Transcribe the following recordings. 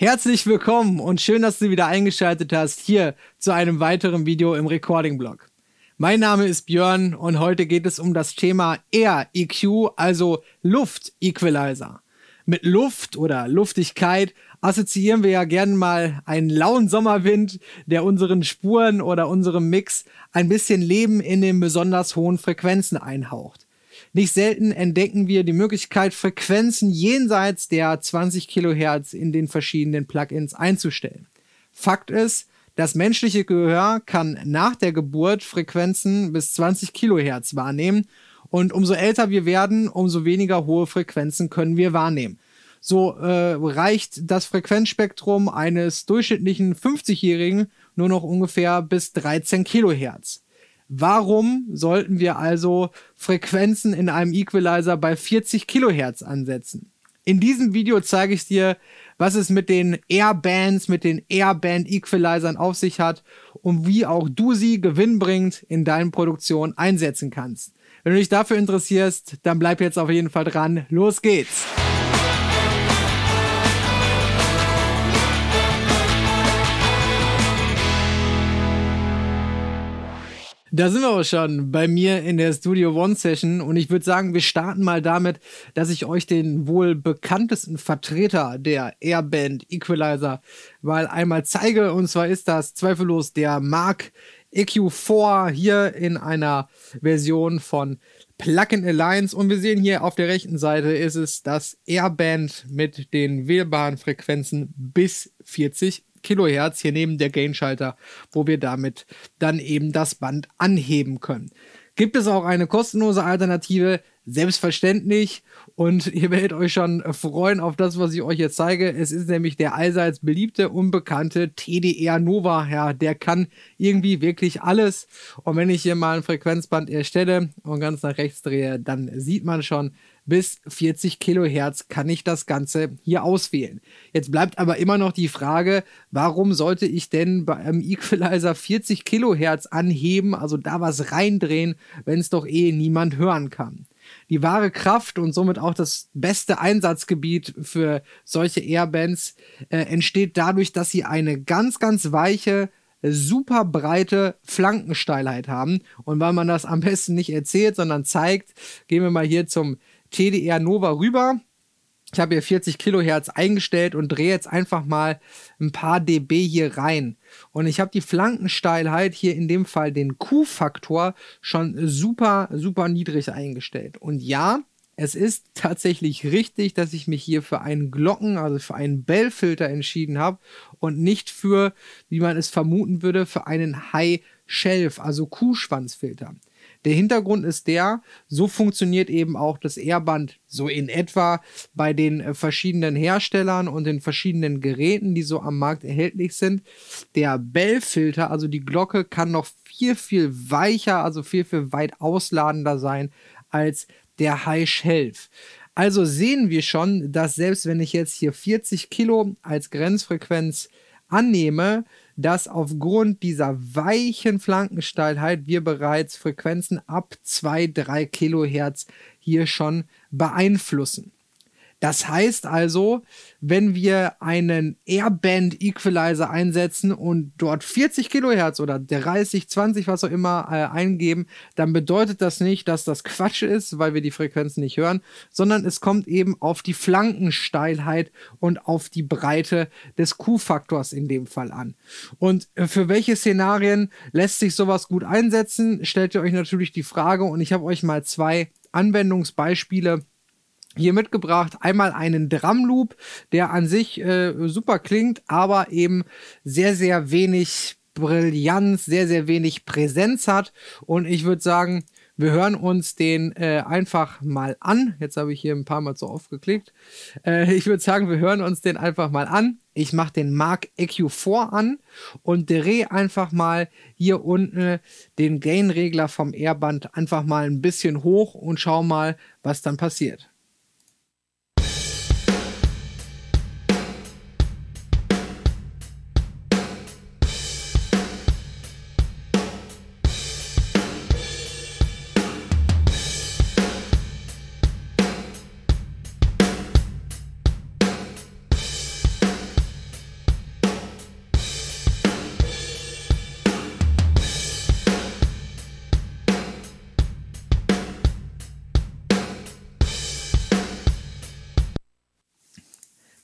Herzlich willkommen und schön, dass du wieder eingeschaltet hast hier zu einem weiteren Video im Recording-Blog. Mein Name ist Björn und heute geht es um das Thema Air EQ, also Luft Equalizer. Mit Luft oder Luftigkeit assoziieren wir ja gerne mal einen lauen Sommerwind, der unseren Spuren oder unserem Mix ein bisschen Leben in den besonders hohen Frequenzen einhaucht. Nicht selten entdecken wir die Möglichkeit, Frequenzen jenseits der 20 Kilohertz in den verschiedenen Plugins einzustellen. Fakt ist, das menschliche Gehör kann nach der Geburt Frequenzen bis 20 Kilohertz wahrnehmen und umso älter wir werden, umso weniger hohe Frequenzen können wir wahrnehmen. So äh, reicht das Frequenzspektrum eines durchschnittlichen 50-Jährigen nur noch ungefähr bis 13 Kilohertz. Warum sollten wir also Frequenzen in einem Equalizer bei 40 Kilohertz ansetzen? In diesem Video zeige ich dir, was es mit den Airbands, mit den Airband Equalizern auf sich hat und wie auch du sie gewinnbringend in deinen Produktionen einsetzen kannst. Wenn du dich dafür interessierst, dann bleib jetzt auf jeden Fall dran. Los geht's! Da sind wir auch schon bei mir in der Studio One Session und ich würde sagen, wir starten mal damit, dass ich euch den wohl bekanntesten Vertreter der Airband Equalizer mal einmal zeige. Und zwar ist das zweifellos der Mark EQ4 hier in einer Version von Plugin Alliance. Und wir sehen hier auf der rechten Seite ist es das Airband mit den wählbaren Frequenzen bis 40 Kilohertz hier neben der Gain-Schalter, wo wir damit dann eben das Band anheben können. Gibt es auch eine kostenlose Alternative? Selbstverständlich. Und ihr werdet euch schon freuen auf das, was ich euch jetzt zeige. Es ist nämlich der allseits beliebte, unbekannte TDR Nova. Ja, der kann irgendwie wirklich alles. Und wenn ich hier mal ein Frequenzband erstelle und ganz nach rechts drehe, dann sieht man schon, bis 40 Kilohertz kann ich das Ganze hier auswählen. Jetzt bleibt aber immer noch die Frage, warum sollte ich denn bei einem Equalizer 40 Kilohertz anheben, also da was reindrehen, wenn es doch eh niemand hören kann. Die wahre Kraft und somit auch das beste Einsatzgebiet für solche Airbands äh, entsteht dadurch, dass sie eine ganz, ganz weiche, super breite Flankensteilheit haben. Und weil man das am besten nicht erzählt, sondern zeigt, gehen wir mal hier zum TDR Nova rüber. Ich habe hier 40 Kilohertz eingestellt und drehe jetzt einfach mal ein paar dB hier rein. Und ich habe die Flankensteilheit hier in dem Fall den Q-Faktor schon super, super niedrig eingestellt. Und ja, es ist tatsächlich richtig, dass ich mich hier für einen Glocken, also für einen Bellfilter entschieden habe und nicht für, wie man es vermuten würde, für einen High Shelf, also Kuhschwanzfilter. Der Hintergrund ist der, so funktioniert eben auch das Airband so in etwa bei den äh, verschiedenen Herstellern und den verschiedenen Geräten, die so am Markt erhältlich sind. Der Bell-Filter, also die Glocke, kann noch viel, viel weicher, also viel, viel weit ausladender sein als der High Shelf. Also sehen wir schon, dass selbst wenn ich jetzt hier 40 Kilo als Grenzfrequenz annehme, dass aufgrund dieser weichen Flankensteilheit wir bereits Frequenzen ab 2-3 Kilohertz hier schon beeinflussen. Das heißt also, wenn wir einen Airband Equalizer einsetzen und dort 40 Kilohertz oder 30, 20, was auch immer äh, eingeben, dann bedeutet das nicht, dass das Quatsch ist, weil wir die Frequenzen nicht hören, sondern es kommt eben auf die Flankensteilheit und auf die Breite des Q-Faktors in dem Fall an. Und äh, für welche Szenarien lässt sich sowas gut einsetzen, stellt ihr euch natürlich die Frage und ich habe euch mal zwei Anwendungsbeispiele hier mitgebracht. Einmal einen Drumloop, der an sich äh, super klingt, aber eben sehr, sehr wenig Brillanz, sehr, sehr wenig Präsenz hat. Und ich würde sagen, wir hören uns den äh, einfach mal an. Jetzt habe ich hier ein paar Mal zu oft geklickt. Äh, ich würde sagen, wir hören uns den einfach mal an. Ich mache den Mark EQ4 an und drehe einfach mal hier unten den Gain-Regler vom Airband einfach mal ein bisschen hoch und schau mal, was dann passiert.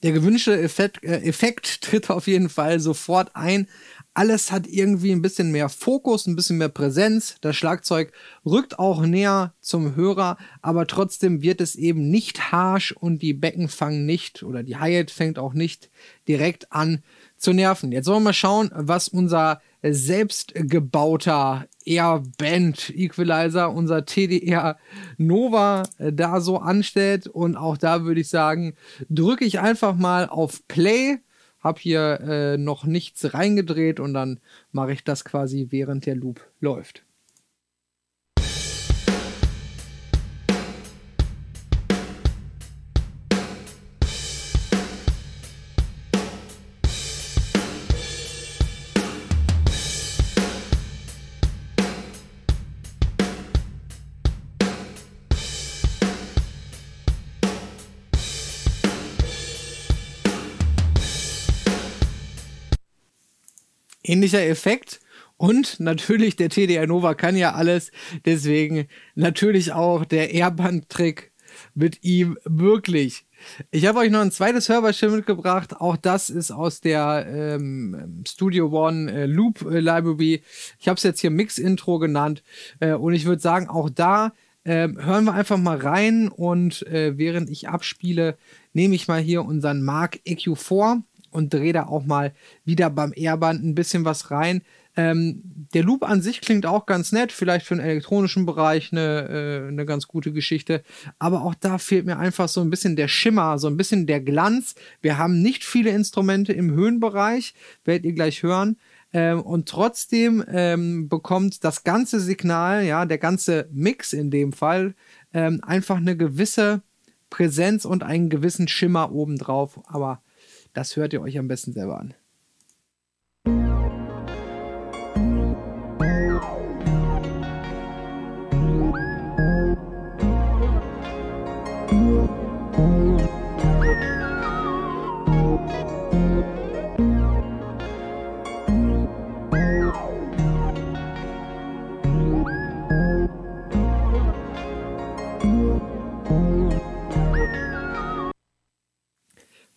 Der gewünschte Effekt, äh, Effekt tritt auf jeden Fall sofort ein. Alles hat irgendwie ein bisschen mehr Fokus, ein bisschen mehr Präsenz. Das Schlagzeug rückt auch näher zum Hörer, aber trotzdem wird es eben nicht harsh und die Becken fangen nicht oder die Hi-Hat fängt auch nicht direkt an zu nerven. Jetzt wollen wir mal schauen, was unser selbstgebauter Air-Band Equalizer, unser TDR Nova äh, da so anstellt. Und auch da würde ich sagen, drücke ich einfach mal auf Play, habe hier äh, noch nichts reingedreht und dann mache ich das quasi während der Loop läuft. Ähnlicher Effekt. Und natürlich, der TDR Nova kann ja alles. Deswegen natürlich auch der Airband-Trick mit ihm möglich. Ich habe euch noch ein zweites Hörbeispiel mitgebracht. Auch das ist aus der ähm, Studio One äh, Loop äh, Library. Ich habe es jetzt hier Mix-Intro genannt. Äh, und ich würde sagen, auch da ähm, hören wir einfach mal rein. Und äh, während ich abspiele, nehme ich mal hier unseren Mark EQ4 und drehe da auch mal wieder beim Airband ein bisschen was rein. Ähm, der Loop an sich klingt auch ganz nett, vielleicht für den elektronischen Bereich eine, äh, eine ganz gute Geschichte. Aber auch da fehlt mir einfach so ein bisschen der Schimmer, so ein bisschen der Glanz. Wir haben nicht viele Instrumente im Höhenbereich, werdet ihr gleich hören. Ähm, und trotzdem ähm, bekommt das ganze Signal, ja, der ganze Mix in dem Fall, ähm, einfach eine gewisse Präsenz und einen gewissen Schimmer obendrauf. Aber das hört ihr euch am besten selber an.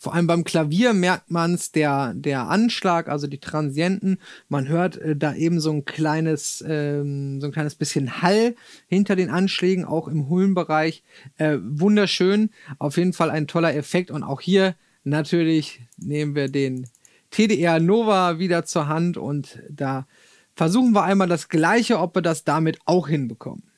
Vor allem beim Klavier merkt man es, der, der Anschlag, also die Transienten. Man hört äh, da eben so ein kleines, ähm, so ein kleines bisschen Hall hinter den Anschlägen, auch im Höhlenbereich. Äh, wunderschön. Auf jeden Fall ein toller Effekt. Und auch hier natürlich nehmen wir den TDR Nova wieder zur Hand und da versuchen wir einmal das Gleiche, ob wir das damit auch hinbekommen.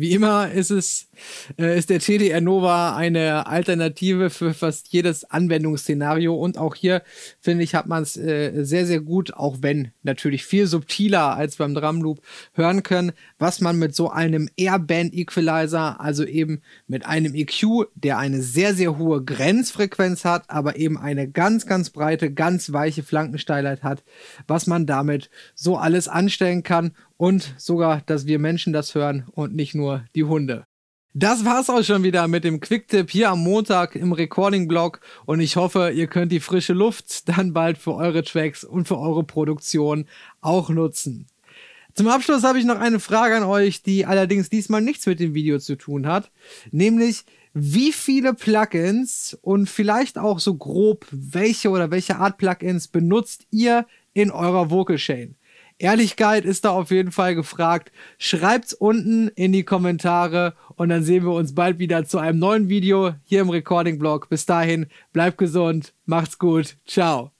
Wie immer ist es, äh, ist der TDR Nova eine Alternative für fast jedes Anwendungsszenario. Und auch hier, finde ich, hat man es äh, sehr, sehr gut, auch wenn natürlich viel subtiler als beim Drumloop hören können, was man mit so einem Airband Equalizer, also eben mit einem EQ, der eine sehr, sehr hohe Grenzfrequenz hat, aber eben eine ganz, ganz breite, ganz weiche Flankensteilheit hat, was man damit so alles anstellen kann und sogar, dass wir Menschen das hören und nicht nur die Hunde. Das war's auch schon wieder mit dem Quicktip hier am Montag im Recording-Blog und ich hoffe, ihr könnt die frische Luft dann bald für eure Tracks und für eure Produktion auch nutzen. Zum Abschluss habe ich noch eine Frage an euch, die allerdings diesmal nichts mit dem Video zu tun hat, nämlich wie viele Plugins und vielleicht auch so grob welche oder welche Art Plugins benutzt ihr in eurer Vocal Chain? Ehrlichkeit ist da auf jeden Fall gefragt. Schreibt's unten in die Kommentare und dann sehen wir uns bald wieder zu einem neuen Video hier im Recording Blog. Bis dahin, bleibt gesund, macht's gut, ciao.